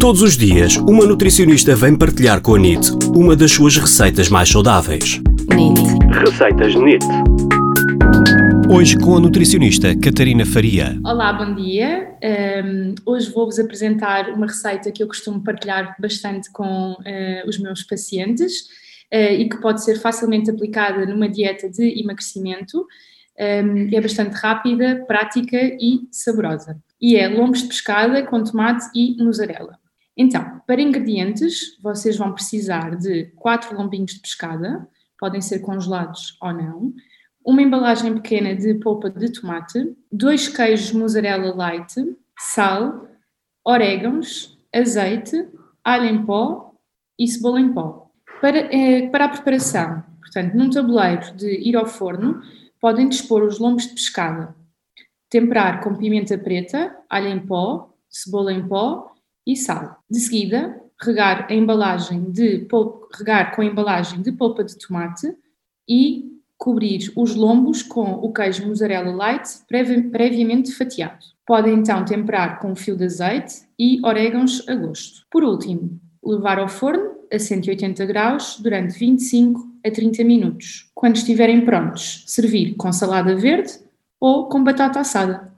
Todos os dias, uma nutricionista vem partilhar com a NIT uma das suas receitas mais saudáveis. NIT. Receitas NIT. Hoje com a nutricionista Catarina Faria. Olá, bom dia. Um, hoje vou-vos apresentar uma receita que eu costumo partilhar bastante com uh, os meus pacientes uh, e que pode ser facilmente aplicada numa dieta de emagrecimento. Um, é bastante rápida, prática e saborosa. E é lombos de pescada com tomate e mussarela. Então, para ingredientes, vocês vão precisar de 4 lombinhos de pescada, podem ser congelados ou não, uma embalagem pequena de polpa de tomate, dois queijos mussarela light, sal, orégãos, azeite, alho em pó e cebola em pó. Para, eh, para a preparação, portanto, num tabuleiro de ir ao forno, podem dispor os lombos de pescada, temperar com pimenta preta, alho em pó, cebola em pó e sal. De seguida, regar a embalagem de polpa, regar com a embalagem de polpa de tomate e cobrir os lombos com o queijo mussarela light previ previamente fatiado. Podem então temperar com fio de azeite e orégãos a gosto. Por último, levar ao forno a 180 graus durante 25 a 30 minutos. Quando estiverem prontos, servir com salada verde ou com batata assada.